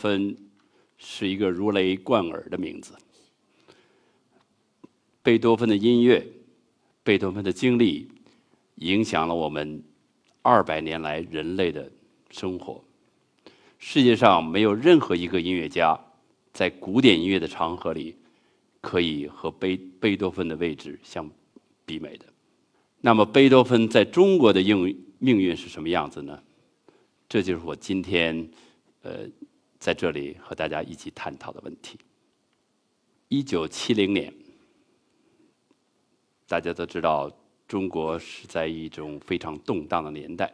贝多芬是一个如雷贯耳的名字。贝多芬的音乐，贝多芬的经历，影响了我们二百年来人类的生活。世界上没有任何一个音乐家在古典音乐的长河里可以和贝贝多芬的位置相媲美的。那么，贝多芬在中国的命命运是什么样子呢？这就是我今天呃在这里和大家一起探讨的问题。一九七零年。大家都知道，中国是在一种非常动荡的年代。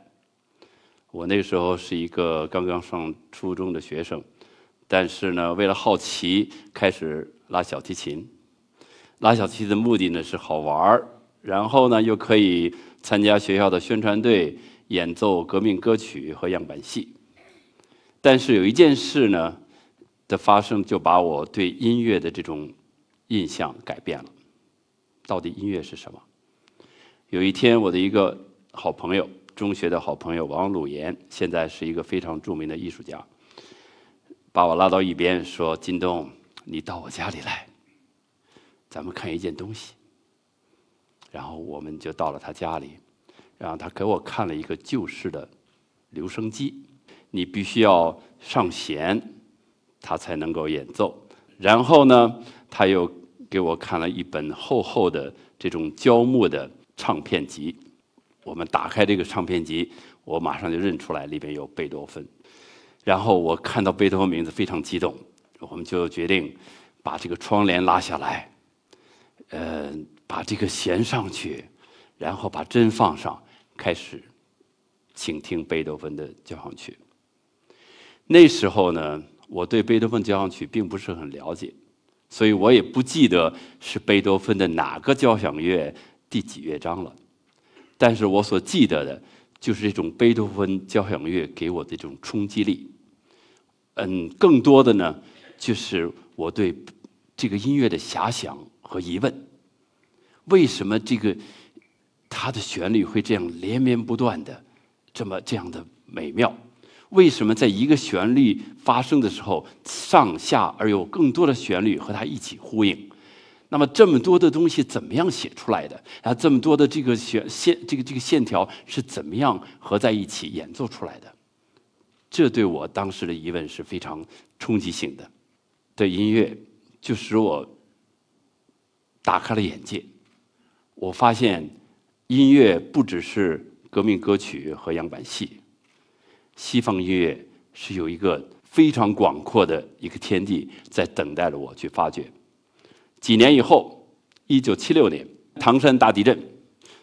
我那时候是一个刚刚上初中的学生，但是呢，为了好奇，开始拉小提琴。拉小提琴的目的呢是好玩儿，然后呢又可以参加学校的宣传队，演奏革命歌曲和样板戏。但是有一件事呢的发生，就把我对音乐的这种印象改变了。到底音乐是什么？有一天，我的一个好朋友，中学的好朋友王鲁岩，现在是一个非常著名的艺术家，把我拉到一边说：“金东，你到我家里来，咱们看一件东西。”然后我们就到了他家里，然后他给我看了一个旧式的留声机，你必须要上弦，他才能够演奏。然后呢，他又。给我看了一本厚厚的这种胶木的唱片集，我们打开这个唱片集，我马上就认出来里边有贝多芬。然后我看到贝多芬名字非常激动，我们就决定把这个窗帘拉下来，呃，把这个弦上去，然后把针放上，开始倾听贝多芬的交响曲。那时候呢，我对贝多芬交响曲并不是很了解。所以我也不记得是贝多芬的哪个交响乐第几乐章了，但是我所记得的，就是这种贝多芬交响乐给我的这种冲击力。嗯，更多的呢，就是我对这个音乐的遐想和疑问：为什么这个它的旋律会这样连绵不断的，这么这样的美妙？为什么在一个旋律发生的时候，上下而有更多的旋律和它一起呼应？那么这么多的东西怎么样写出来的？然后这么多的这个弦线，这个这个线条是怎么样合在一起演奏出来的？这对我当时的疑问是非常冲击性的。的音乐就使我打开了眼界。我发现音乐不只是革命歌曲和样板戏。西方音乐是有一个非常广阔的一个天地在等待着我去发掘。几年以后，一九七六年唐山大地震，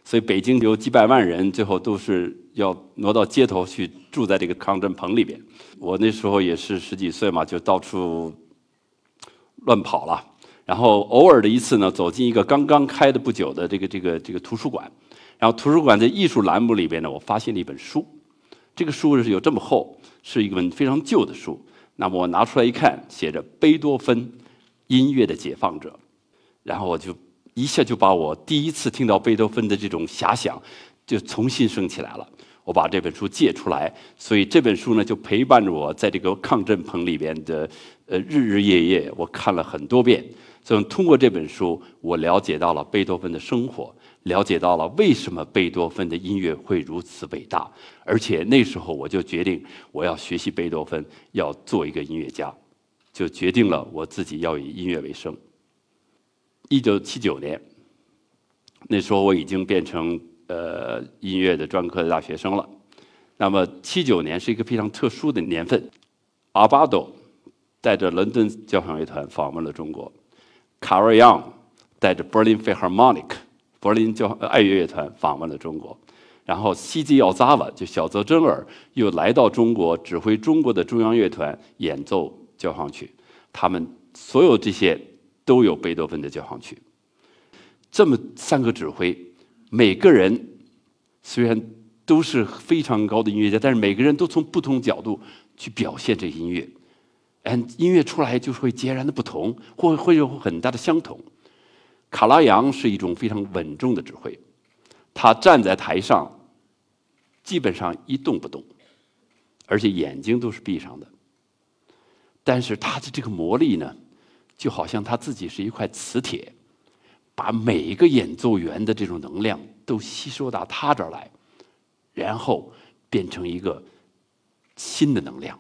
所以北京有几百万人最后都是要挪到街头去住在这个抗震棚里边。我那时候也是十几岁嘛，就到处乱跑了。然后偶尔的一次呢，走进一个刚刚开的不久的这个这个这个图书馆，然后图书馆的艺术栏目里边呢，我发现了一本书。这个书是有这么厚，是一本非常旧的书。那么我拿出来一看，写着“贝多芬，音乐的解放者”，然后我就一下就把我第一次听到贝多芬的这种遐想，就重新升起来了。我把这本书借出来，所以这本书呢就陪伴着我在这个抗震棚里边的呃日日夜夜，我看了很多遍。所以通过这本书，我了解到了贝多芬的生活。了解到了为什么贝多芬的音乐会如此伟大，而且那时候我就决定我要学习贝多芬，要做一个音乐家，就决定了我自己要以音乐为生。一九七九年，那时候我已经变成呃音乐的专科的大学生了。那么七九年是一个非常特殊的年份，阿巴多带着伦敦交响乐团访问了中国，卡瑞昂带着 Berlin Philharmonic。柏林交爱乐乐团访问了中国，然后西吉奥扎瓦就小泽征尔又来到中国指挥中国的中央乐团演奏交响曲，他们所有这些都有贝多芬的交响曲。这么三个指挥，每个人虽然都是非常高的音乐家，但是每个人都从不同角度去表现这音乐，嗯，音乐出来就会截然的不同，或会有很大的相同。卡拉扬是一种非常稳重的指挥，他站在台上，基本上一动不动，而且眼睛都是闭上的。但是他的这个魔力呢，就好像他自己是一块磁铁，把每一个演奏员的这种能量都吸收到他这儿来，然后变成一个新的能量。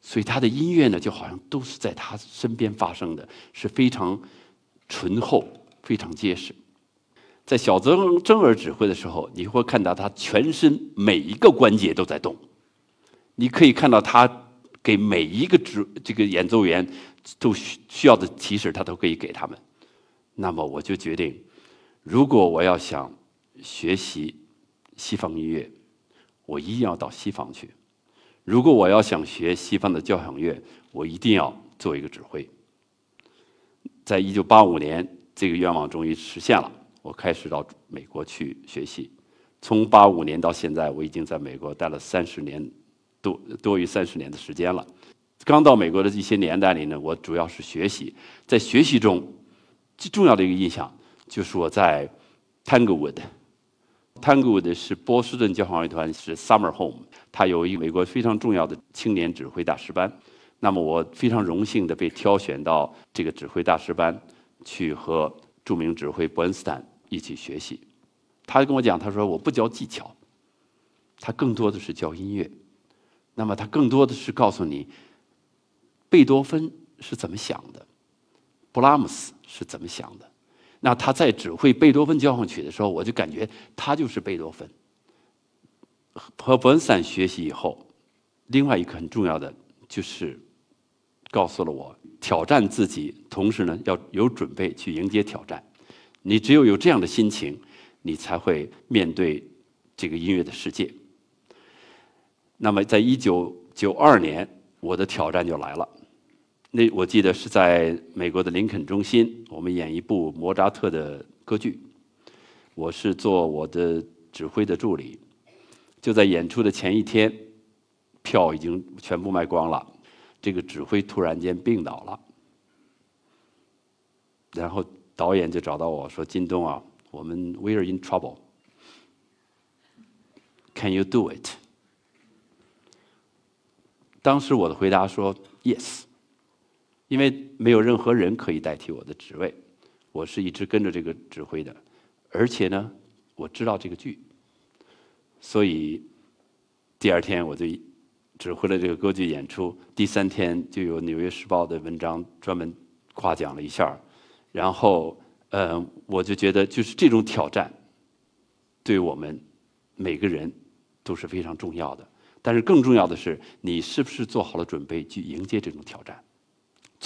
所以他的音乐呢，就好像都是在他身边发生的，是非常醇厚、非常结实。在小曾真儿指挥的时候，你会看到他全身每一个关节都在动。你可以看到他给每一个指这个演奏员都需需要的提示，他都可以给他们。那么我就决定，如果我要想学习西方音乐，我一定要到西方去。如果我要想学西方的交响乐，我一定要做一个指挥。在一九八五年，这个愿望终于实现了，我开始到美国去学习。从八五年到现在，我已经在美国待了三十年多多于三十年的时间了。刚到美国的一些年代里呢，我主要是学习。在学习中，最重要的一个印象就是我在 Tanglewood。Tanglewood 是波士顿交响乐团，是 Summer Home。它有一美国非常重要的青年指挥大师班，那么我非常荣幸的被挑选到这个指挥大师班，去和著名指挥伯恩斯坦一起学习。他跟我讲，他说我不教技巧，他更多的是教音乐。那么他更多的是告诉你，贝多芬是怎么想的，布拉姆斯是怎么想的。那他在指挥贝多芬交响曲的时候，我就感觉他就是贝多芬。和伯恩斯坦学习以后，另外一个很重要的就是告诉了我挑战自己，同时呢要有准备去迎接挑战。你只有有这样的心情，你才会面对这个音乐的世界。那么，在一九九二年，我的挑战就来了。那我记得是在美国的林肯中心，我们演一部莫扎特的歌剧，我是做我的指挥的助理。就在演出的前一天，票已经全部卖光了。这个指挥突然间病倒了，然后导演就找到我说：“金东啊，我们 we are in trouble. Can you do it？” 当时我的回答说：“Yes。”因为没有任何人可以代替我的职位，我是一直跟着这个指挥的，而且呢，我知道这个剧。所以，第二天我就指挥了这个歌剧演出。第三天就有《纽约时报》的文章专门夸奖了一下然后，呃，我就觉得就是这种挑战，对我们每个人都是非常重要的。但是更重要的是，你是不是做好了准备去迎接这种挑战？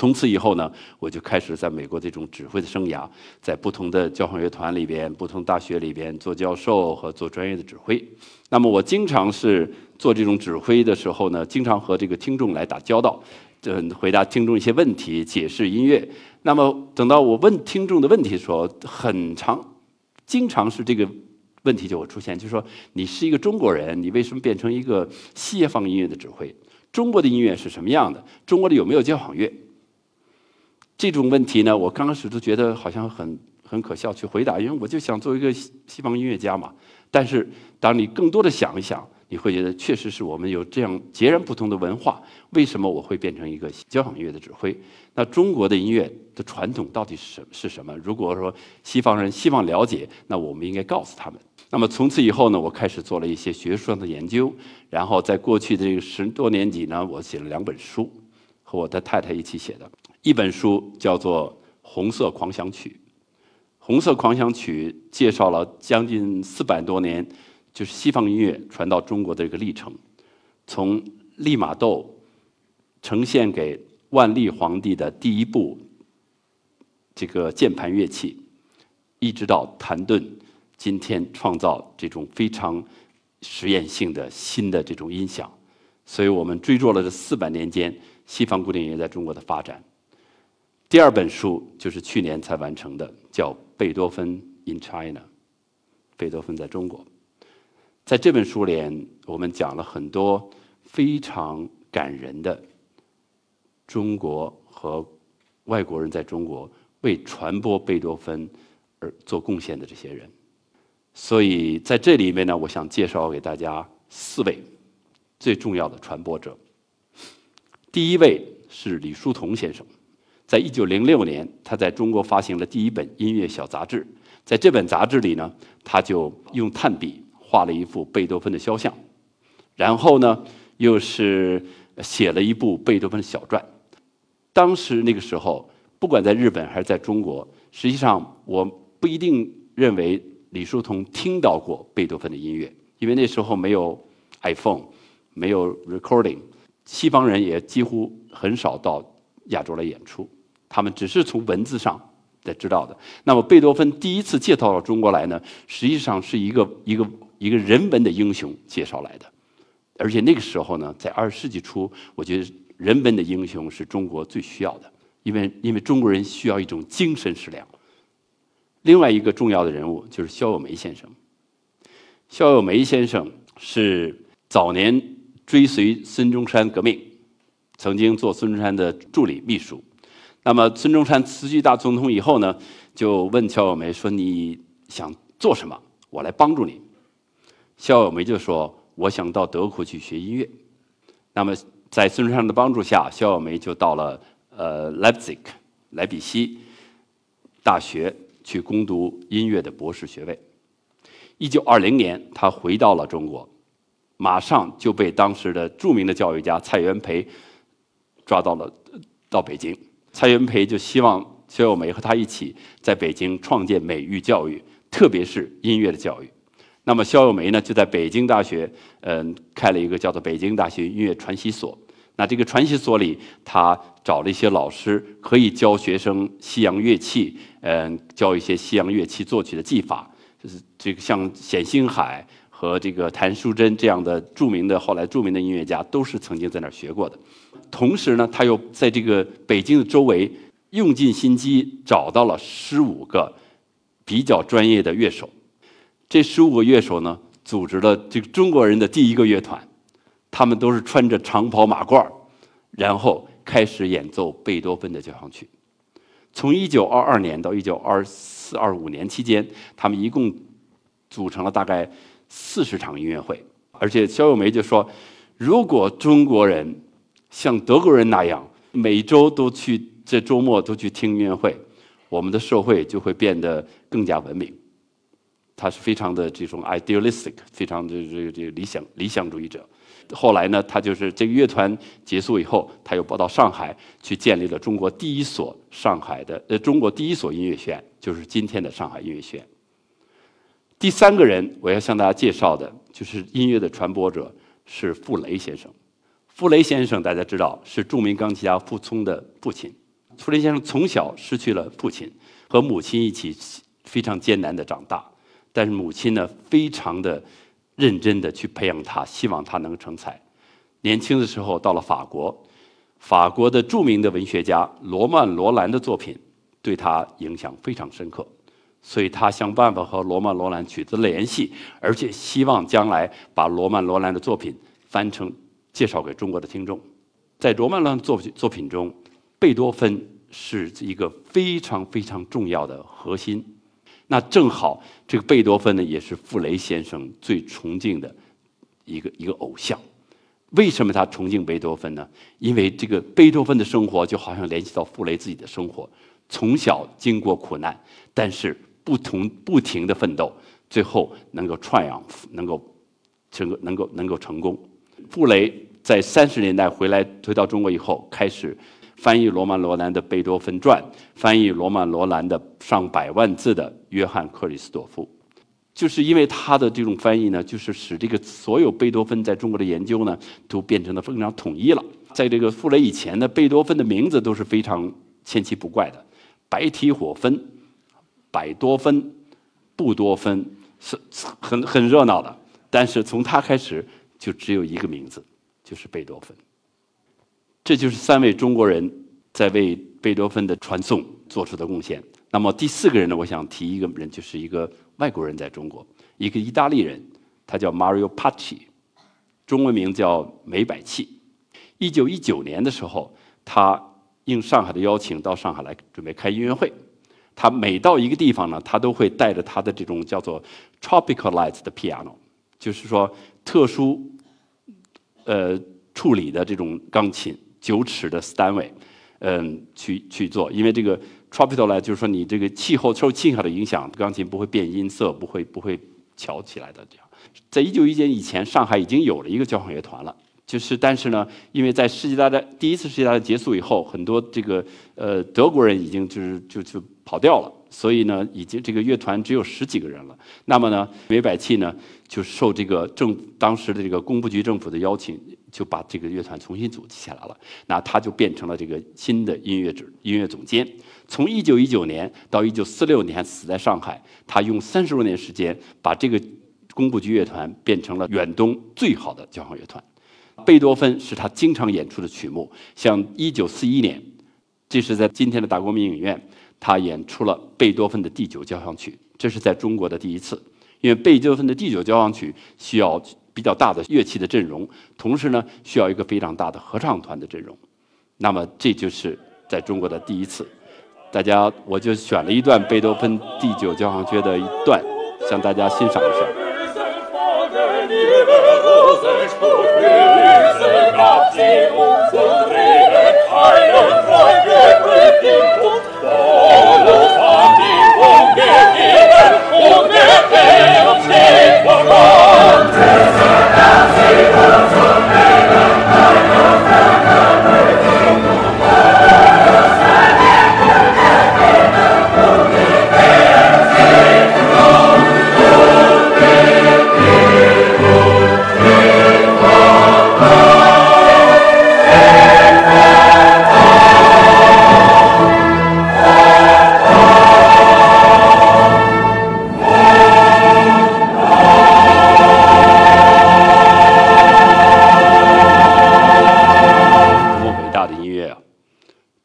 从此以后呢，我就开始在美国这种指挥的生涯，在不同的交响乐团里边、不同大学里边做教授和做专业的指挥。那么我经常是做这种指挥的时候呢，经常和这个听众来打交道，嗯，回答听众一些问题，解释音乐。那么等到我问听众的问题的时候，很长，经常是这个问题就会出现，就是说你是一个中国人，你为什么变成一个西方音乐的指挥？中国的音乐是什么样的？中国的有没有交响乐？这种问题呢，我刚开始都觉得好像很很可笑去回答，因为我就想做一个西方音乐家嘛。但是当你更多的想一想，你会觉得确实是我们有这样截然不同的文化。为什么我会变成一个交响乐的指挥？那中国的音乐的传统到底是什是什么？如果说西方人希望了解，那我们应该告诉他们。那么从此以后呢，我开始做了一些学术上的研究。然后在过去的这个十多年里呢，我写了两本书，和我的太太一起写的。一本书叫做《红色狂想曲》，《红色狂想曲》介绍了将近四百多年，就是西方音乐传到中国的一个历程，从利玛窦呈现给万历皇帝的第一部这个键盘乐器，一直到谭盾今天创造这种非常实验性的新的这种音响，所以我们追溯了这四百年间西方古典音乐在中国的发展。第二本书就是去年才完成的，叫《贝多芬 in China》，贝多芬在中国。在这本书里，我们讲了很多非常感人的中国和外国人在中国为传播贝多芬而做贡献的这些人。所以在这里面呢，我想介绍给大家四位最重要的传播者。第一位。是李叔同先生。在一九零六年，他在中国发行了第一本音乐小杂志。在这本杂志里呢，他就用炭笔画了一幅贝多芬的肖像，然后呢，又是写了一部贝多芬的小传。当时那个时候，不管在日本还是在中国，实际上我不一定认为李叔同听到过贝多芬的音乐，因为那时候没有 iPhone，没有 recording，西方人也几乎很少到亚洲来演出。他们只是从文字上在知道的。那么贝多芬第一次介绍到中国来呢，实际上是一个一个一个人文的英雄介绍来的。而且那个时候呢，在二十世纪初，我觉得人文的英雄是中国最需要的，因为因为中国人需要一种精神食粮。另外一个重要的人物就是萧友梅先生。萧友梅先生是早年追随孙中山革命，曾经做孙中山的助理秘书。那么孙中山辞去大总统以后呢，就问肖友梅说：“你想做什么？我来帮助你。”肖友梅就说：“我想到德国去学音乐。”那么在孙中山的帮助下，肖友梅就到了呃 Leipzig 莱比锡大学去攻读音乐的博士学位。一九二零年，他回到了中国，马上就被当时的著名的教育家蔡元培抓到了到北京。蔡元培就希望肖友梅和他一起在北京创建美育教育，特别是音乐的教育。那么肖友梅呢，就在北京大学，嗯，开了一个叫做北京大学音乐传习所。那这个传习所里，他找了一些老师，可以教学生西洋乐器，嗯，教一些西洋乐器作曲的技法。就是这个像冼星海和这个谭淑珍这样的著名的后来著名的音乐家，都是曾经在那儿学过的。同时呢，他又在这个北京的周围用尽心机找到了十五个比较专业的乐手。这十五个乐手呢，组织了这个中国人的第一个乐团。他们都是穿着长袍马褂然后开始演奏贝多芬的交响曲。从一九二二年到一九二四二五年期间，他们一共组成了大概四十场音乐会。而且肖友梅就说：“如果中国人……”像德国人那样，每周都去，这周末都去听音乐会，我们的社会就会变得更加文明。他是非常的这种 idealistic，非常的这个这个理想理想主义者。后来呢，他就是这个乐团结束以后，他又跑到上海去建立了中国第一所上海的呃中国第一所音乐学院，就是今天的上海音乐学院。第三个人我要向大家介绍的，就是音乐的传播者是傅雷先生。傅雷先生，大家知道是著名钢琴家傅聪的父亲。傅雷先生从小失去了父亲，和母亲一起非常艰难的长大。但是母亲呢，非常的认真的去培养他，希望他能成才。年轻的时候到了法国，法国的著名的文学家罗曼·罗兰的作品对他影响非常深刻，所以他想办法和罗曼·罗兰取得联系，而且希望将来把罗曼·罗兰的作品翻成。介绍给中国的听众，在罗曼·罗兰作品作品中，贝多芬是一个非常非常重要的核心。那正好，这个贝多芬呢，也是傅雷先生最崇敬的一个一个偶像。为什么他崇敬贝多芬呢？因为这个贝多芬的生活就好像联系到傅雷自己的生活，从小经过苦难，但是不同不停的奋斗，最后能够 triumph，能够成能够能够成功。傅雷在三十年代回来回到中国以后，开始翻译罗曼·罗兰的《贝多芬传》，翻译罗曼·罗兰的上百万字的《约翰·克里斯朵夫》。就是因为他的这种翻译呢，就是使这个所有贝多芬在中国的研究呢，都变成了非常统一了。在这个傅雷以前呢，贝多芬的名字都是非常千奇不怪的，白提火芬、百多芬、布多芬，是很很热闹的。但是从他开始。就只有一个名字，就是贝多芬。这就是三位中国人在为贝多芬的传颂做出的贡献。那么第四个人呢？我想提一个人，就是一个外国人在中国，一个意大利人，他叫 Mario Pacci，中文名叫梅百器。一九一九年的时候，他应上海的邀请到上海来准备开音乐会。他每到一个地方呢，他都会带着他的这种叫做 tropicalized 的 piano，就是说。特殊，呃，处理的这种钢琴九尺的 Steinway，嗯，去去做，因为这个 Tropical 呢，就是说你这个气候受气候的影响，钢琴不会变音色，不会不会翘起来的这样。在一九一年以前，上海已经有了一个交响乐团了。就是，但是呢，因为在世界大战第一次世界大战结束以后，很多这个呃德国人已经就是就就跑掉了，所以呢，已经这个乐团只有十几个人了。那么呢，梅百器呢就受这个政当时的这个工部局政府的邀请，就把这个乐团重新组织起来了。那他就变成了这个新的音乐指音乐总监。从一九一九年到一九四六年死在上海，他用三十多年时间把这个工部局乐团变成了远东最好的交响乐团。贝多芬是他经常演出的曲目，像一九四一年，这是在今天的大国民影院，他演出了贝多芬的第九交响曲，这是在中国的第一次。因为贝多芬的第九交响曲需要比较大的乐器的阵容，同时呢需要一个非常大的合唱团的阵容，那么这就是在中国的第一次。大家，我就选了一段贝多芬第九交响曲的一段，向大家欣赏一下。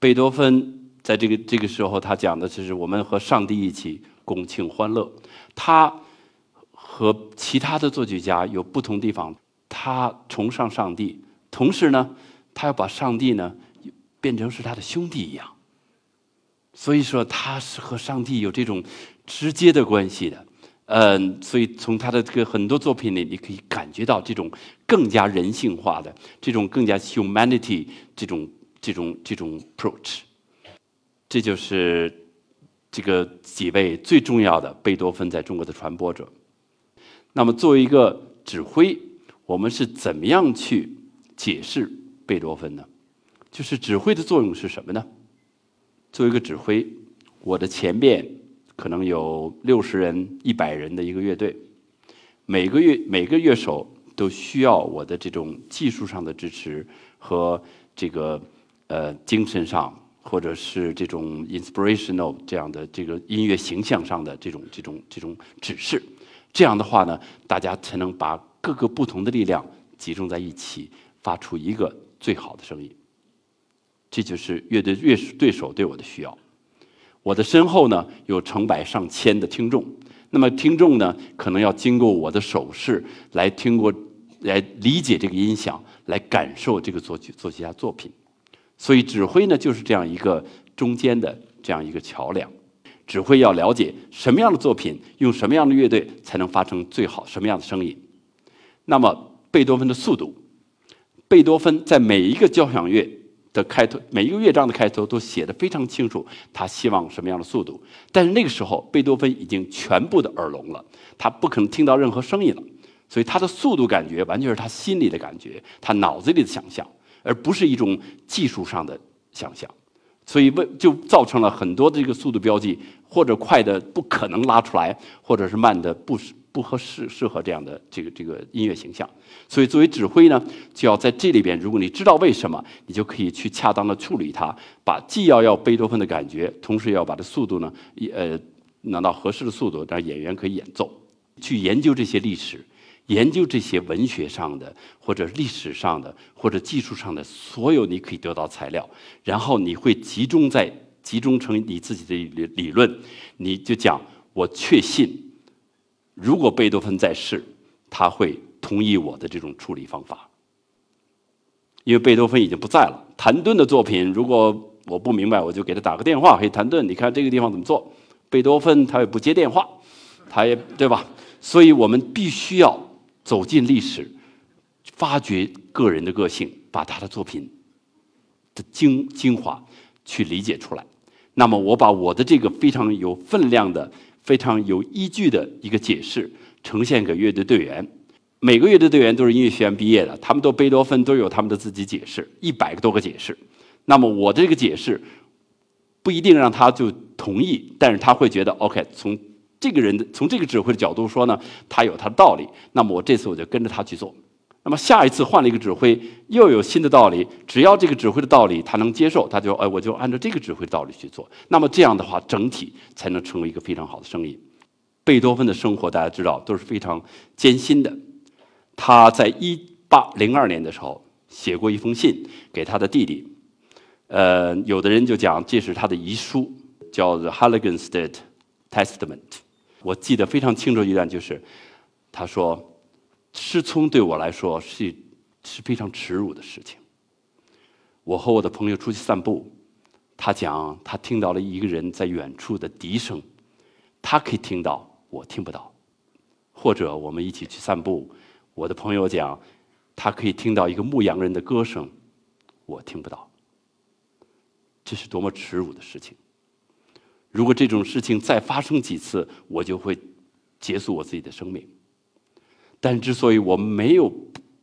贝多芬在这个这个时候，他讲的就是我们和上帝一起共庆欢乐。他和其他的作曲家有不同地方，他崇尚上帝，同时呢，他要把上帝呢变成是他的兄弟一样。所以说，他是和上帝有这种直接的关系的。嗯，所以从他的这个很多作品里，你可以感觉到这种更加人性化的，这种更加 humanity 这种。这种这种 approach，这就是这个几位最重要的贝多芬在中国的传播者。那么，作为一个指挥，我们是怎么样去解释贝多芬呢？就是指挥的作用是什么呢？作为一个指挥，我的前边可能有六十人、一百人的一个乐队，每个乐每个乐手都需要我的这种技术上的支持和这个。呃，精神上或者是这种 inspirational 这样的这个音乐形象上的这种这种这种指示，这样的话呢，大家才能把各个不同的力量集中在一起，发出一个最好的声音。这就是乐队乐对手对我的需要。我的身后呢有成百上千的听众，那么听众呢可能要经过我的手势来听过来理解这个音响，来感受这个作曲作曲家作品。所以指挥呢，就是这样一个中间的这样一个桥梁。指挥要了解什么样的作品，用什么样的乐队才能发生最好什么样的声音。那么贝多芬的速度，贝多芬在每一个交响乐的开头，每一个乐章的开头都写的非常清楚，他希望什么样的速度。但是那个时候，贝多芬已经全部的耳聋了，他不可能听到任何声音了，所以他的速度感觉完全是他心里的感觉，他脑子里的想象。而不是一种技术上的想象，所以为就造成了很多的这个速度标记，或者快的不可能拉出来，或者是慢的不不合适适合这样的这个这个音乐形象。所以作为指挥呢，就要在这里边，如果你知道为什么，你就可以去恰当的处理它，把既要要贝多芬的感觉，同时要把这速度呢，呃，拿到合适的速度，让演员可以演奏。去研究这些历史。研究这些文学上的，或者历史上的，或者技术上的所有你可以得到材料，然后你会集中在集中成你自己的理理论，你就讲我确信，如果贝多芬在世，他会同意我的这种处理方法，因为贝多芬已经不在了。谭盾的作品，如果我不明白，我就给他打个电话，嘿，谭盾，你看这个地方怎么做？贝多芬他也不接电话，他也对吧？所以我们必须要。走进历史，发掘个人的个性，把他的作品的精精华去理解出来。那么我把我的这个非常有分量的、非常有依据的一个解释呈现给乐队队员。每个乐队队员都是音乐学院毕业的，他们都贝多芬都有他们的自己解释，一百个多个解释。那么我的这个解释不一定让他就同意，但是他会觉得 OK。从这个人的从这个指挥的角度说呢，他有他的道理。那么我这次我就跟着他去做。那么下一次换了一个指挥，又有新的道理。只要这个指挥的道理他能接受，他就哎，我就按照这个指挥的道理去做。那么这样的话，整体才能成为一个非常好的生意。贝多芬的生活大家知道都是非常艰辛的。他在一八零二年的时候写过一封信给他的弟弟，呃，有的人就讲这是他的遗书，叫做《Heiligenstadt Testament》。我记得非常清楚一段，就是他说。失聪对我来说是是非常耻辱的事情。我和我的朋友出去散步，他讲他听到了一个人在远处的笛声，他可以听到，我听不到。或者我们一起去散步，我的朋友讲他可以听到一个牧羊人的歌声，我听不到。这是多么耻辱的事情！如果这种事情再发生几次，我就会结束我自己的生命。但之所以我没有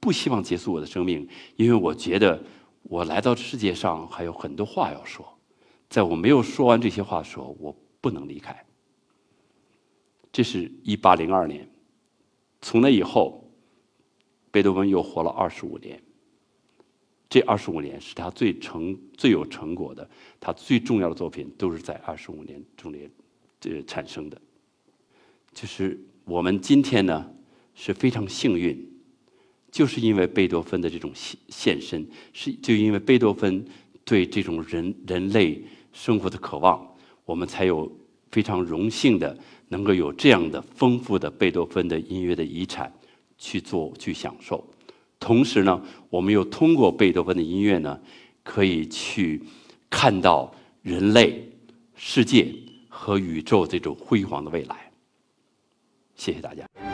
不希望结束我的生命，因为我觉得我来到世界上还有很多话要说，在我没有说完这些话的时候，我不能离开。这是一八零二年，从那以后，贝多芬又活了二十五年。这二十五年是他最成最有成果的，他最重要的作品都是在二十五年中间这产生的。就是我们今天呢。是非常幸运，就是因为贝多芬的这种现现身，是就因为贝多芬对这种人人类生活的渴望，我们才有非常荣幸的能够有这样的丰富的贝多芬的音乐的遗产去做去享受。同时呢，我们又通过贝多芬的音乐呢，可以去看到人类、世界和宇宙这种辉煌的未来。谢谢大家。